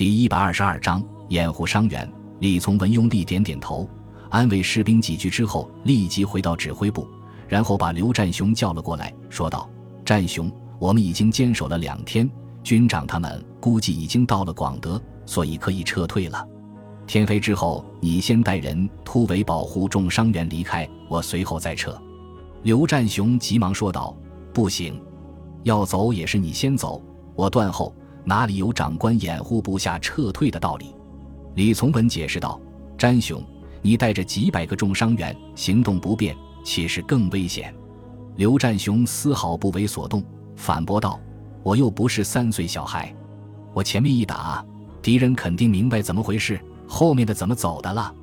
第一百二十二章掩护伤员。李从文用力点点头，安慰士兵几句之后，立即回到指挥部，然后把刘占雄叫了过来，说道：“占雄，我们已经坚守了两天，军长他们估计已经到了广德，所以可以撤退了。天黑之后，你先带人突围保护重伤员离开，我随后再撤。”刘占雄急忙说道：“不行，要走也是你先走，我断后。”哪里有长官掩护部下撤退的道理？李从文解释道：“詹雄，你带着几百个重伤员行动不便，岂是更危险？”刘占雄丝毫不为所动，反驳道：“我又不是三岁小孩，我前面一打，敌人肯定明白怎么回事，后面的怎么走的了。”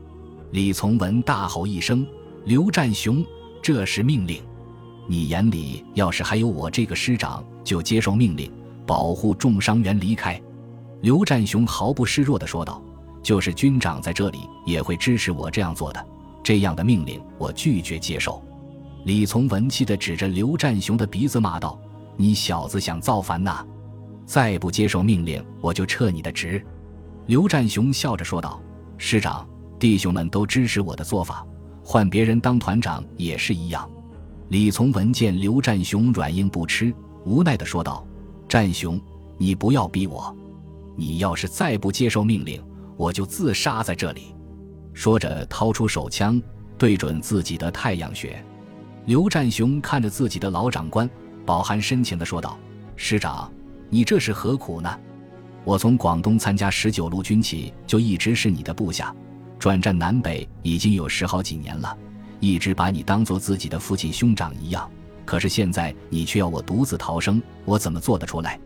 李从文大吼一声：“刘占雄，这是命令！你眼里要是还有我这个师长，就接受命令。”保护重伤员离开，刘占雄毫不示弱地说道：“就是军长在这里，也会支持我这样做的。这样的命令，我拒绝接受。”李从文气地指着刘占雄的鼻子骂道：“你小子想造反呐！再不接受命令，我就撤你的职！”刘占雄笑着说道：“师长，弟兄们都支持我的做法，换别人当团长也是一样。”李从文见刘占雄软硬不吃，无奈地说道。战雄，你不要逼我！你要是再不接受命令，我就自杀在这里。说着，掏出手枪，对准自己的太阳穴。刘占雄看着自己的老长官，饱含深情地说道：“师长，你这是何苦呢？我从广东参加十九路军起，就一直是你的部下，转战南北已经有十好几年了，一直把你当做自己的父亲兄长一样。”可是现在你却要我独自逃生，我怎么做得出来？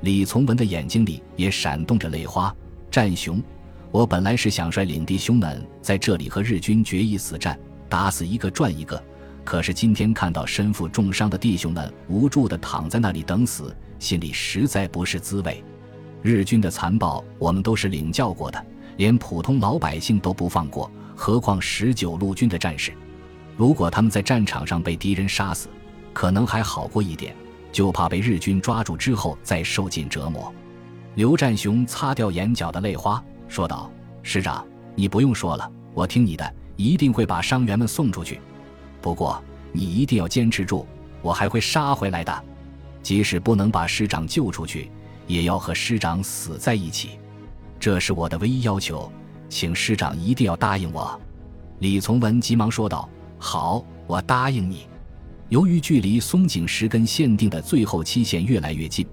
李从文的眼睛里也闪动着泪花。战雄，我本来是想率领弟兄们在这里和日军决一死战，打死一个赚一个。可是今天看到身负重伤的弟兄们无助地躺在那里等死，心里实在不是滋味。日军的残暴，我们都是领教过的，连普通老百姓都不放过，何况十九路军的战士？如果他们在战场上被敌人杀死，可能还好过一点，就怕被日军抓住之后再受尽折磨。刘占雄擦掉眼角的泪花，说道：“师长，你不用说了，我听你的，一定会把伤员们送出去。不过你一定要坚持住，我还会杀回来的。即使不能把师长救出去，也要和师长死在一起。这是我的唯一要求，请师长一定要答应我。”李从文急忙说道：“好，我答应你。”由于距离松井石根限定的最后期限越来越近，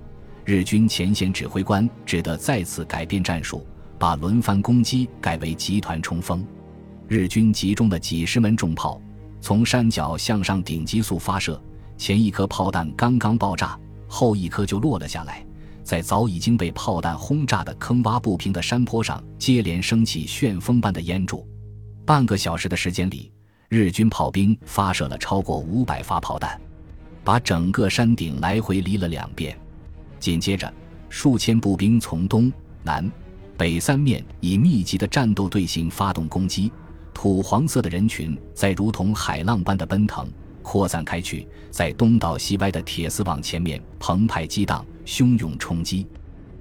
日军前线指挥官只得再次改变战术，把轮番攻击改为集团冲锋。日军集中了几十门重炮，从山脚向上顶急速发射。前一颗炮弹刚刚爆炸，后一颗就落了下来，在早已经被炮弹轰炸的坑洼不平的山坡上，接连升起旋风般的烟柱。半个小时的时间里。日军炮兵发射了超过五百发炮弹，把整个山顶来回犁了两遍。紧接着，数千步兵从东南北三面以密集的战斗队形发动攻击。土黄色的人群在如同海浪般的奔腾、扩散开去，在东倒西歪的铁丝网前面澎湃激荡、汹涌冲击。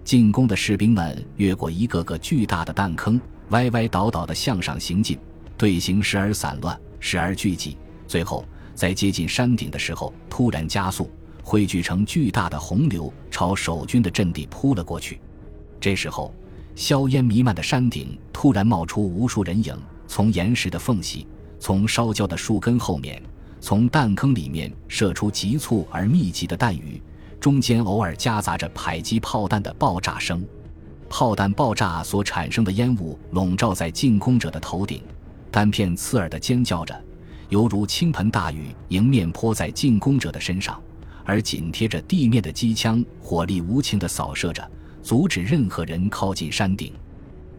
进攻的士兵们越过一个个巨大的弹坑，歪歪倒倒地向上行进，队形时而散乱。时而聚集，最后在接近山顶的时候突然加速，汇聚成巨大的洪流，朝守军的阵地扑了过去。这时候，硝烟弥漫的山顶突然冒出无数人影，从岩石的缝隙，从烧焦的树根后面，从弹坑里面射出急促而密集的弹雨，中间偶尔夹杂着迫击炮弹的爆炸声。炮弹爆炸所产生的烟雾笼罩在进攻者的头顶。单片刺耳的尖叫着，犹如倾盆大雨迎面泼在进攻者的身上，而紧贴着地面的机枪火力无情地扫射着，阻止任何人靠近山顶。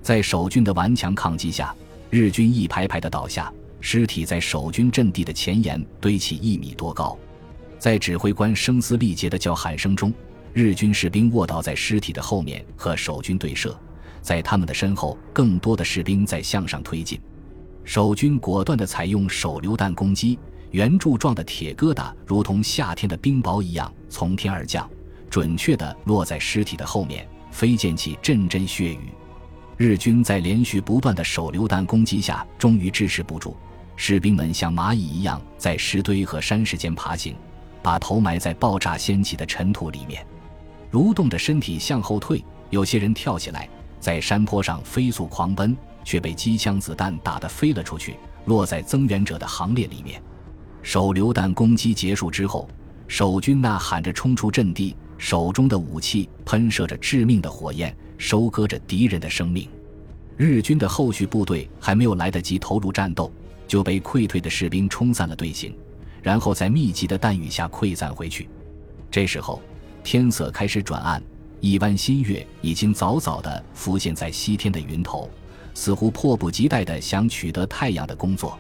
在守军的顽强抗击下，日军一排排的倒下，尸体在守军阵地的前沿堆起一米多高。在指挥官声嘶力竭的叫喊声中，日军士兵卧倒在尸体的后面和守军对射，在他们的身后，更多的士兵在向上推进。守军果断地采用手榴弹攻击，圆柱状的铁疙瘩如同夏天的冰雹一样从天而降，准确地落在尸体的后面，飞溅起阵阵血雨。日军在连续不断的手榴弹攻击下，终于支持不住，士兵们像蚂蚁一样在石堆和山石间爬行，把头埋在爆炸掀起的尘土里面，蠕动着身体向后退。有些人跳起来，在山坡上飞速狂奔，却被机枪子弹打得飞了出去，落在增援者的行列里面。手榴弹攻击结束之后，守军呐喊着冲出阵地，手中的武器喷射着致命的火焰，收割着敌人的生命。日军的后续部队还没有来得及投入战斗，就被溃退的士兵冲散了队形，然后在密集的弹雨下溃散回去。这时候，天色开始转暗。一弯新月已经早早地浮现在西天的云头，似乎迫不及待地想取得太阳的工作。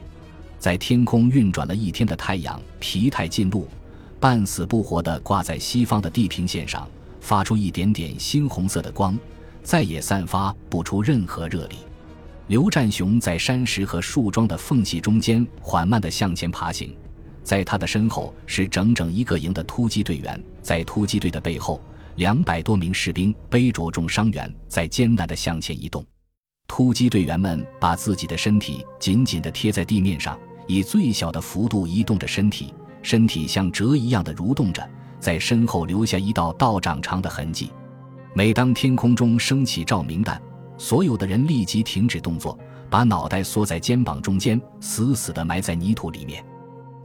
在天空运转了一天的太阳疲态尽露，半死不活地挂在西方的地平线上，发出一点点猩红色的光，再也散发不出任何热力。刘占雄在山石和树桩的缝隙中间缓慢地向前爬行，在他的身后是整整一个营的突击队员，在突击队的背后。两百多名士兵背着重伤员在艰难地向前移动，突击队员们把自己的身体紧紧地贴在地面上，以最小的幅度移动着身体，身体像蛇一样的蠕动着，在身后留下一道道长长的痕迹。每当天空中升起照明弹，所有的人立即停止动作，把脑袋缩在肩膀中间，死死地埋在泥土里面。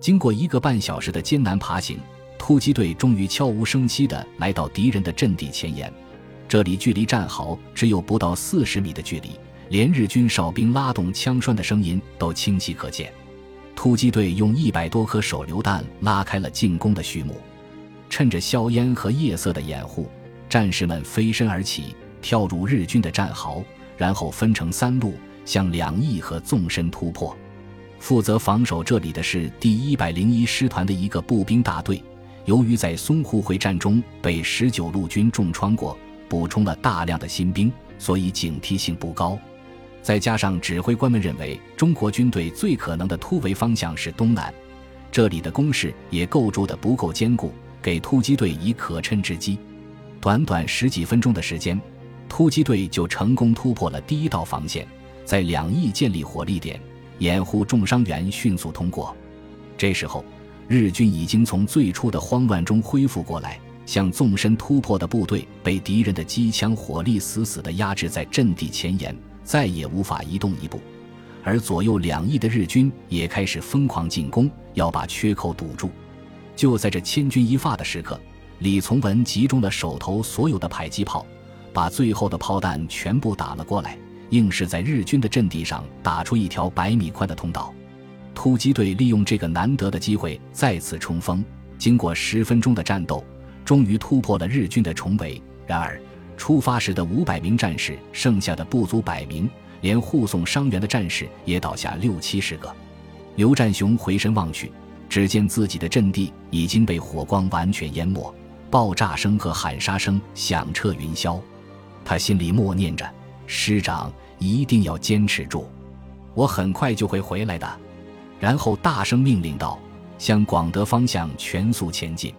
经过一个半小时的艰难爬行。突击队终于悄无声息地来到敌人的阵地前沿，这里距离战壕只有不到四十米的距离，连日军哨兵拉动枪栓的声音都清晰可见。突击队用一百多颗手榴弹拉开了进攻的序幕，趁着硝烟和夜色的掩护，战士们飞身而起，跳入日军的战壕，然后分成三路向两翼和纵深突破。负责防守这里的是第一百零一师团的一个步兵大队。由于在淞沪会战中被十九路军重创过，补充了大量的新兵，所以警惕性不高。再加上指挥官们认为中国军队最可能的突围方向是东南，这里的工事也构筑的不够坚固，给突击队以可乘之机。短短十几分钟的时间，突击队就成功突破了第一道防线，在两翼建立火力点，掩护重伤员迅速通过。这时候。日军已经从最初的慌乱中恢复过来，向纵深突破的部队被敌人的机枪火力死死地压制在阵地前沿，再也无法移动一步。而左右两翼的日军也开始疯狂进攻，要把缺口堵住。就在这千钧一发的时刻，李从文集中了手头所有的迫击炮，把最后的炮弹全部打了过来，硬是在日军的阵地上打出一条百米宽的通道。突击队利用这个难得的机会再次冲锋，经过十分钟的战斗，终于突破了日军的重围。然而，出发时的五百名战士剩下的不足百名，连护送伤员的战士也倒下六七十个。刘占雄回身望去，只见自己的阵地已经被火光完全淹没，爆炸声和喊杀声响彻云霄。他心里默念着：“师长一定要坚持住，我很快就会回来的。”然后大声命令道：“向广德方向全速前进！”